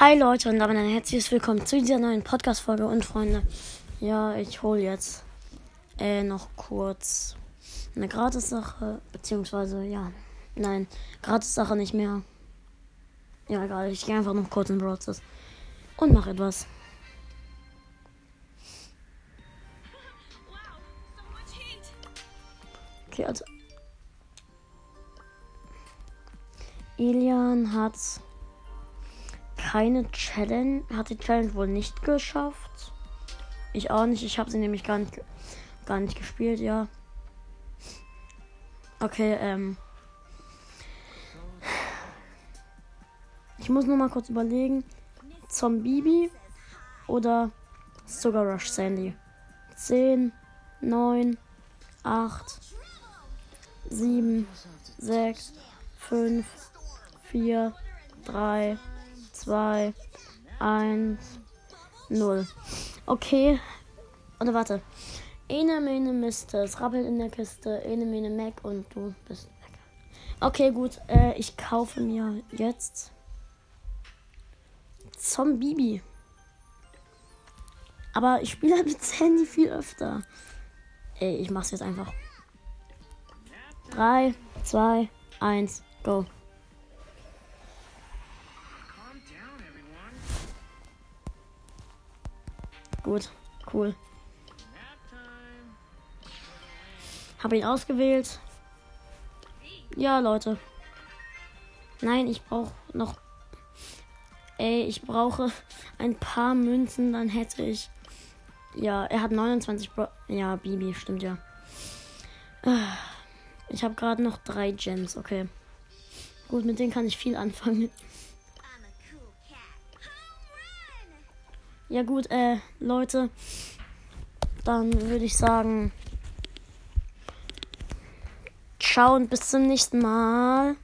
Hi Leute und damit ein herzliches Willkommen zu dieser neuen Podcast-Folge und Freunde. Ja, ich hole jetzt äh, noch kurz eine Gratis-Sache, beziehungsweise, ja, nein, Gratis-Sache nicht mehr. Ja, egal, ich gehe einfach noch kurz in Broadcast und mache etwas. Okay, also. Elian hat keine Challenge, hat die Challenge wohl nicht geschafft. Ich auch nicht, ich habe sie nämlich gar nicht, gar nicht gespielt, ja. Okay, ähm. Ich muss nur mal kurz überlegen. Zombie oder Sugar Rush Sandy. 10, 9, 8, 7, 6, 5, 4, 3, 2, 1, 0. Okay. Oder warte. Ene, mene, Miste. Es rappelt in der Kiste. Ene, mene, Mac und du bist weg. Okay, gut. Äh, ich kaufe mir jetzt Zombie. Aber ich spiele halt mit Sandy viel öfter. Ey, ich mach's jetzt einfach. 3, 2, 1, go. Gut, cool. Habe ihn ausgewählt. Ja, Leute. Nein, ich brauche noch. Ey, ich brauche ein paar Münzen, dann hätte ich. Ja, er hat 29. Bro ja, Bibi, stimmt ja. Ich habe gerade noch drei Gems, okay. Gut, mit denen kann ich viel anfangen. Ja gut, äh, Leute, dann würde ich sagen, ciao und bis zum nächsten Mal.